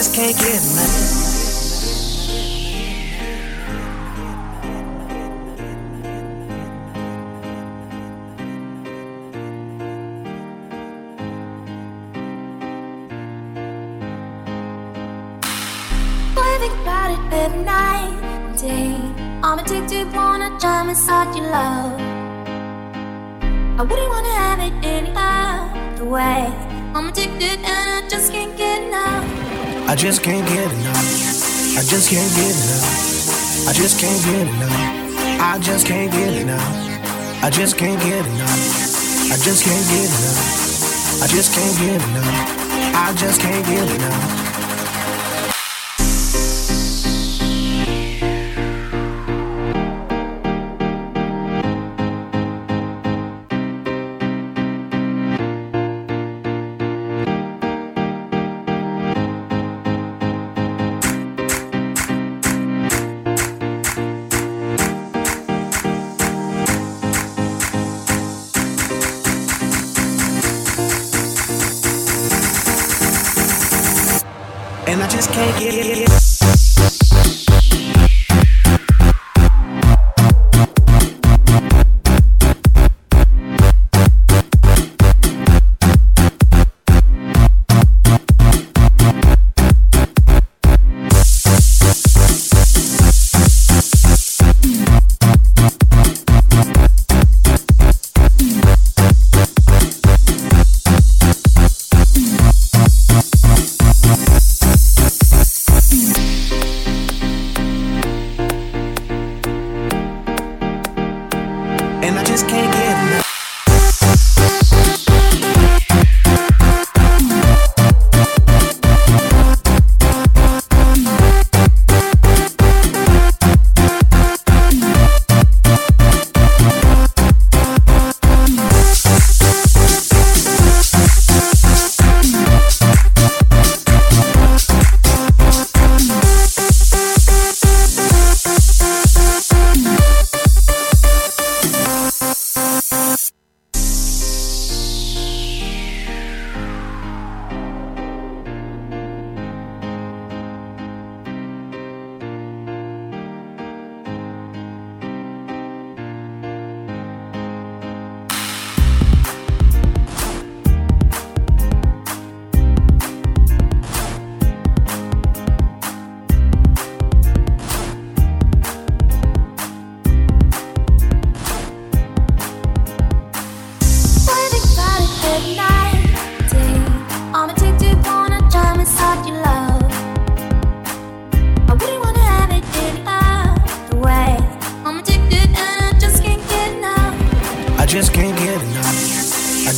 just can't get enough. I just can't get enough. I just can't get enough. I just can't get enough. I just can't get enough. I just can't get enough. I just can't get enough. I just can't get enough, I just can't give enough. just can't get.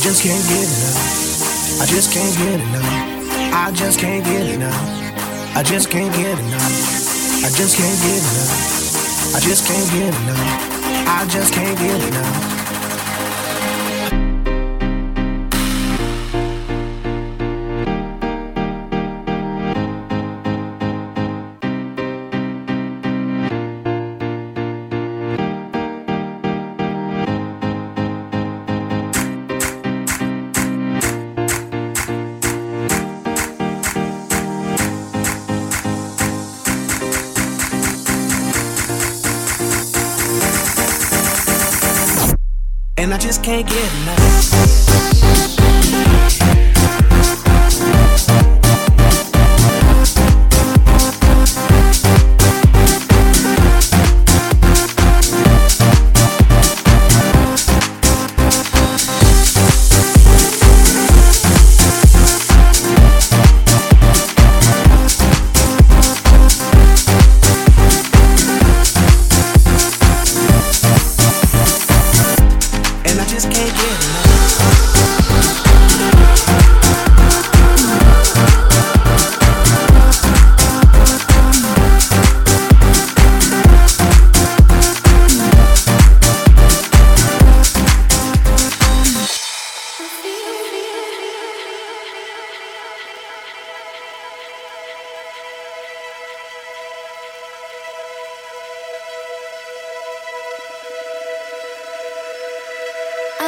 just can't get enough. I just can't get enough. I just can't get enough. I just can't get enough. I just can't get enough. I just can't get enough. I just can't get enough. just can't get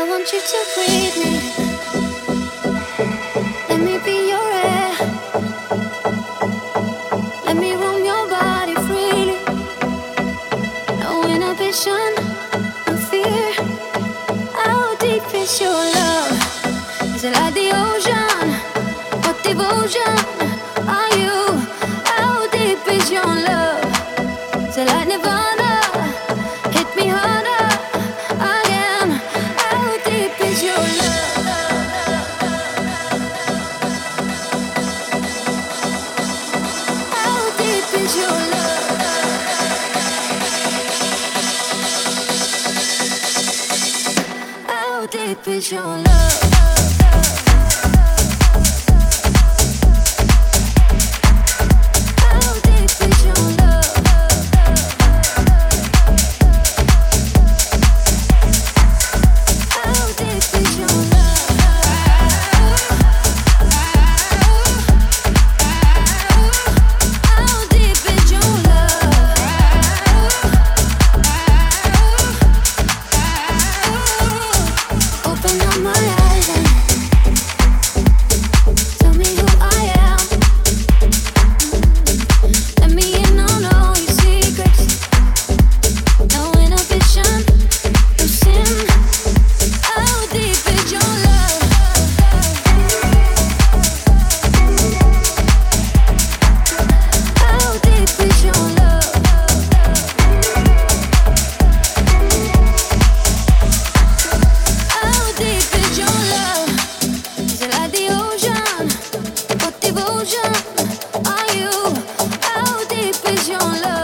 want you to breathe me. My eyes and Are you? How deep is your love?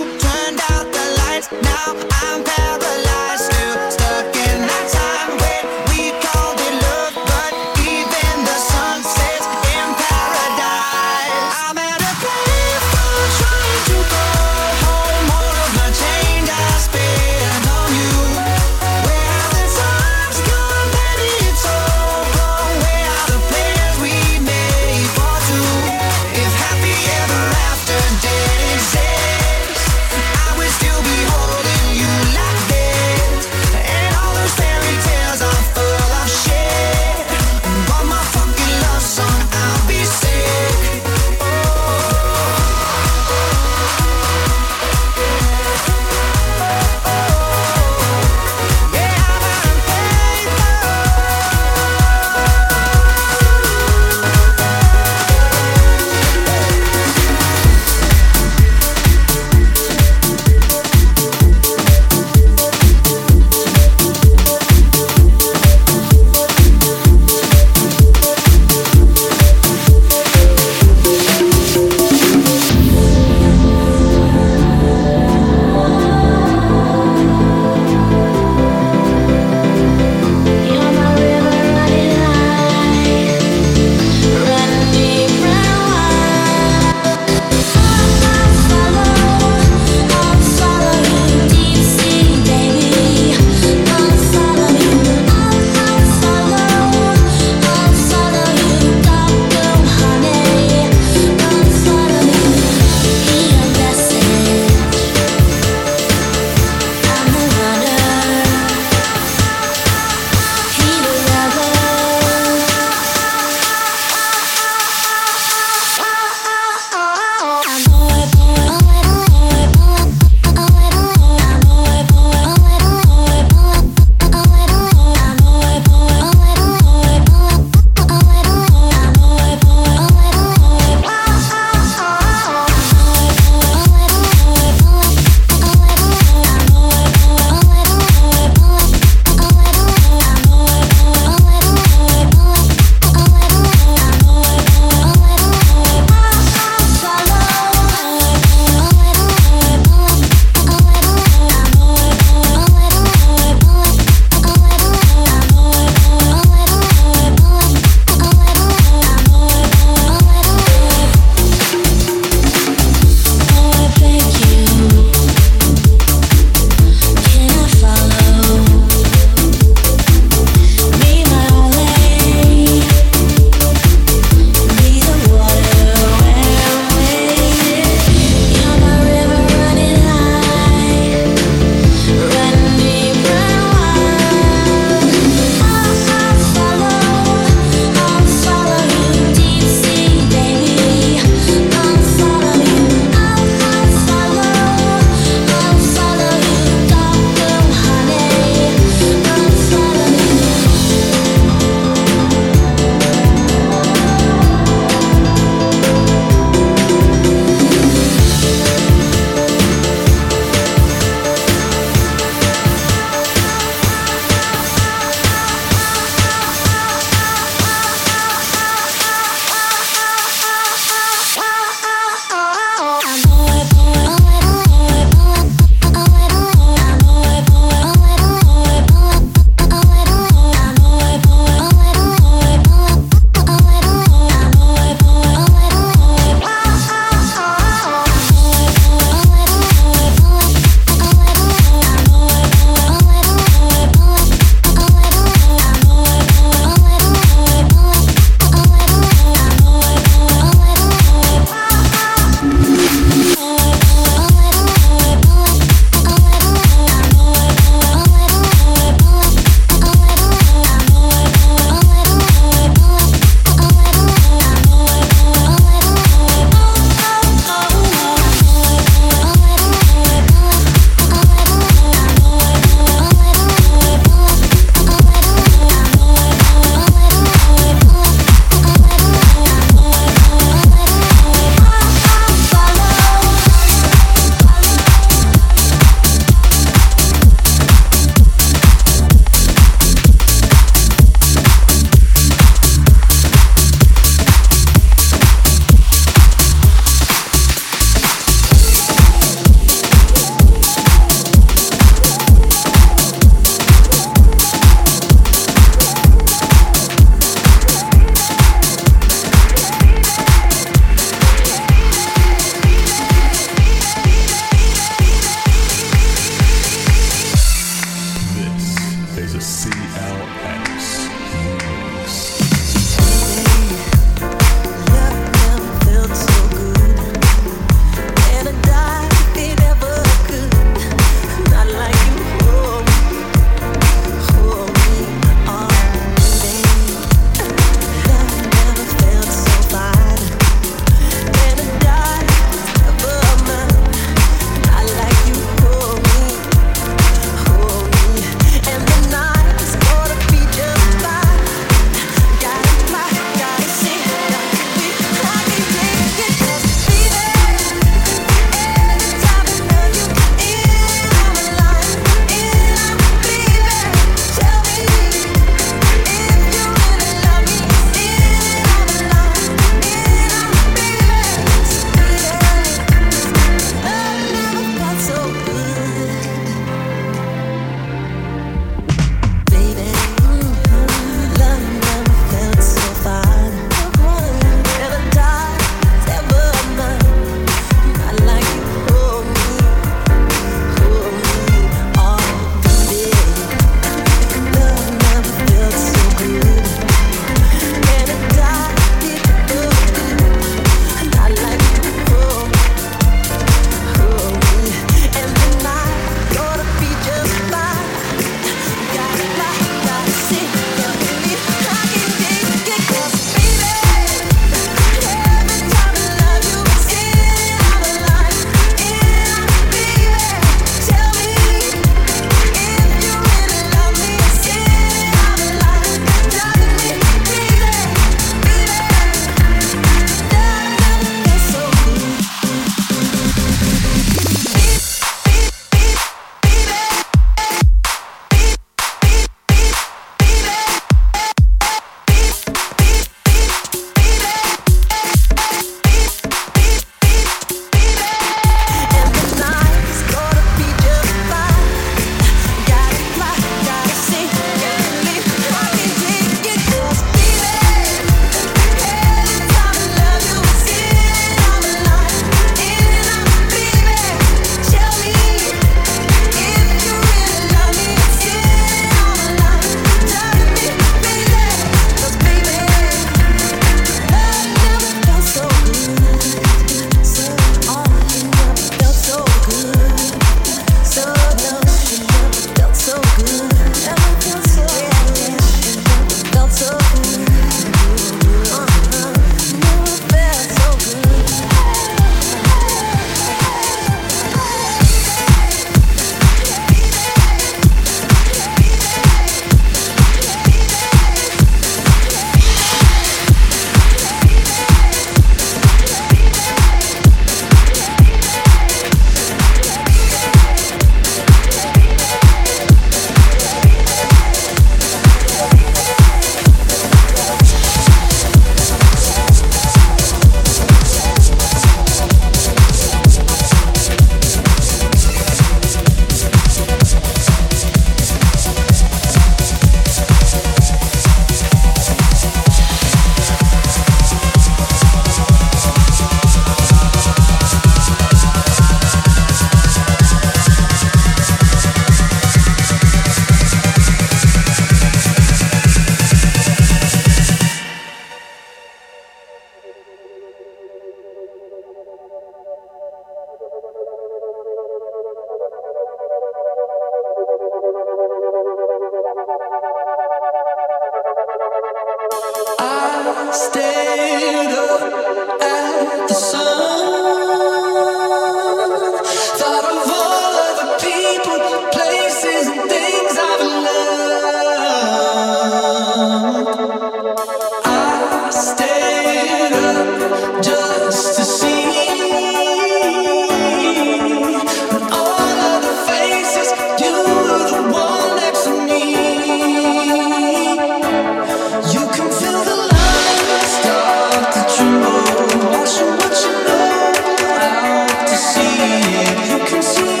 you can see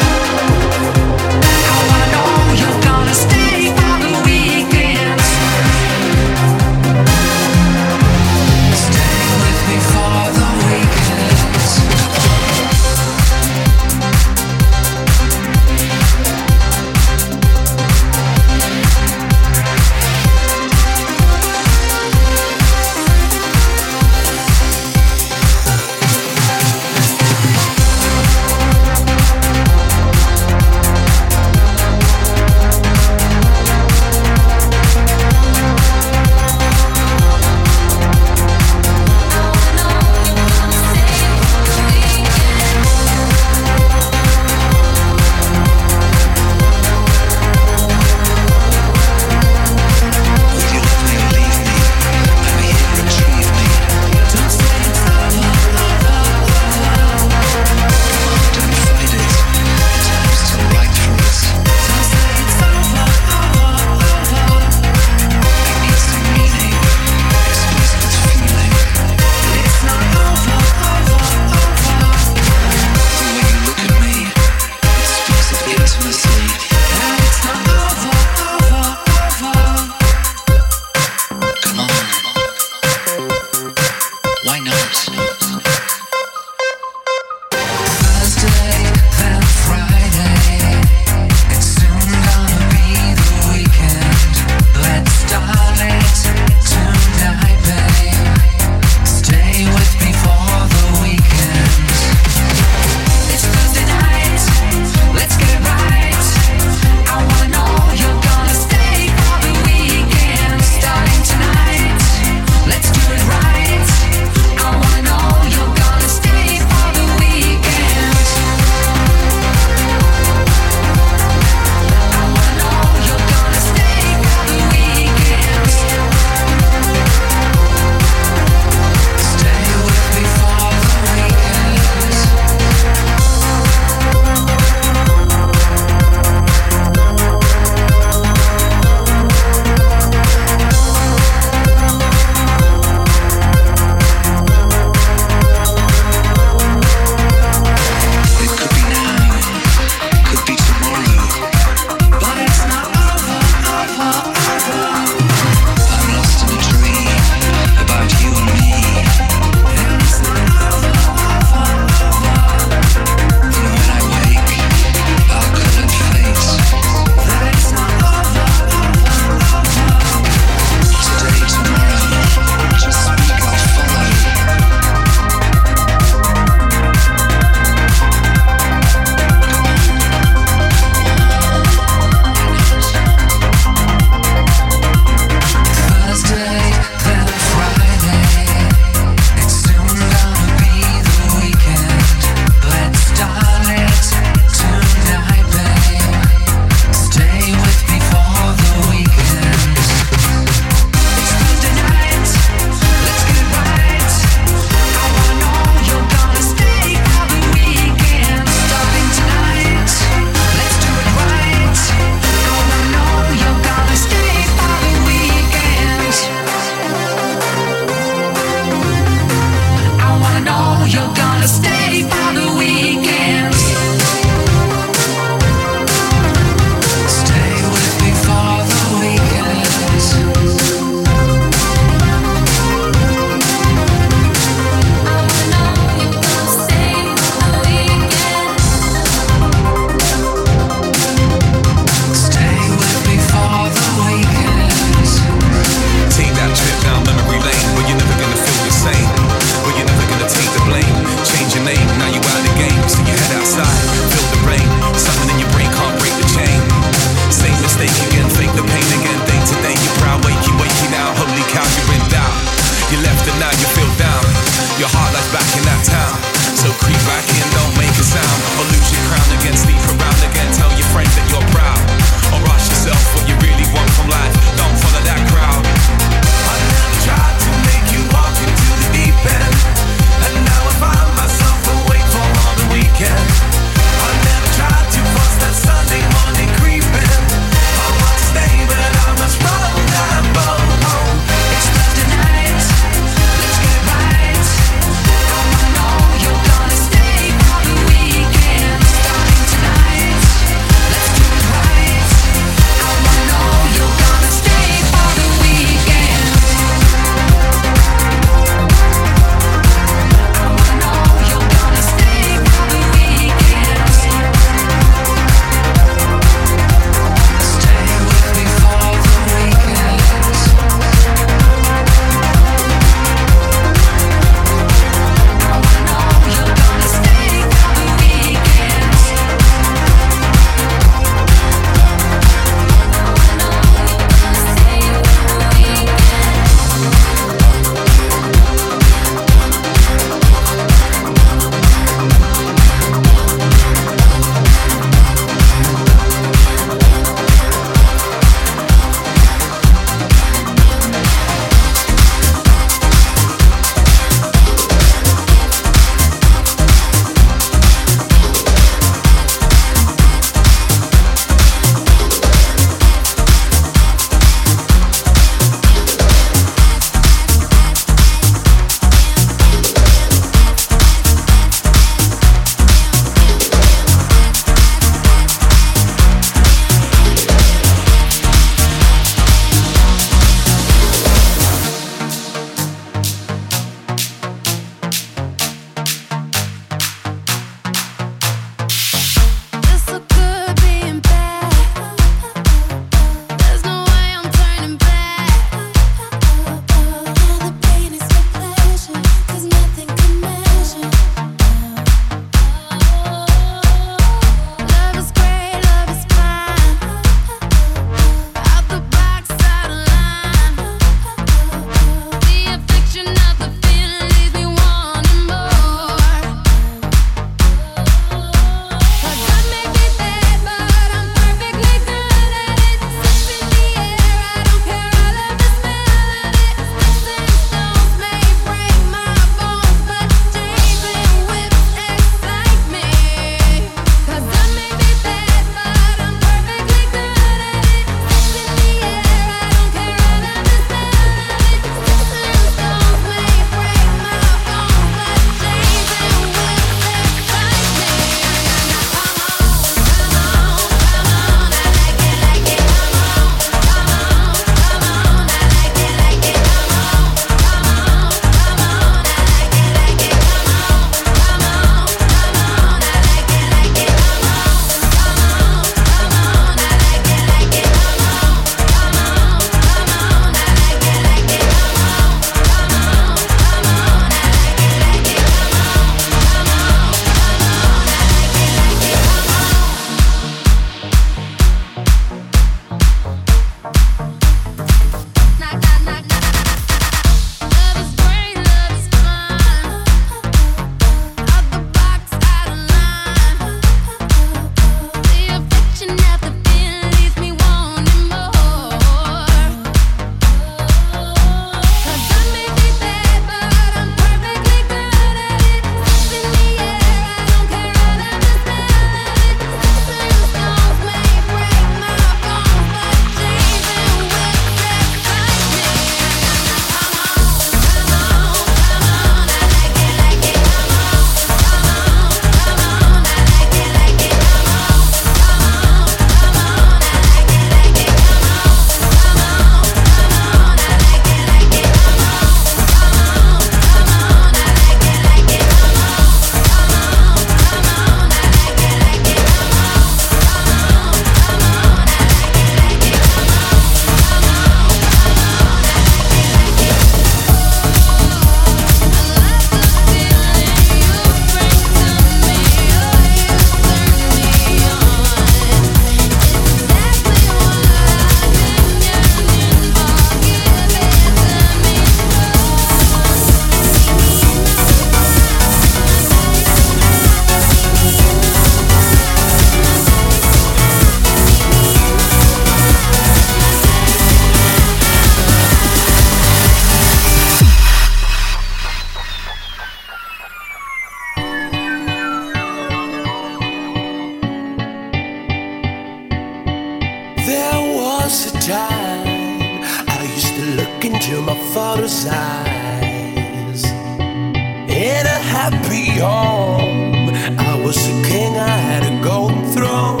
into my father's eyes. In a happy home, I was a king, I had a golden throne.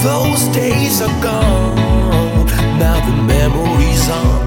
Those days are gone, now the memories are.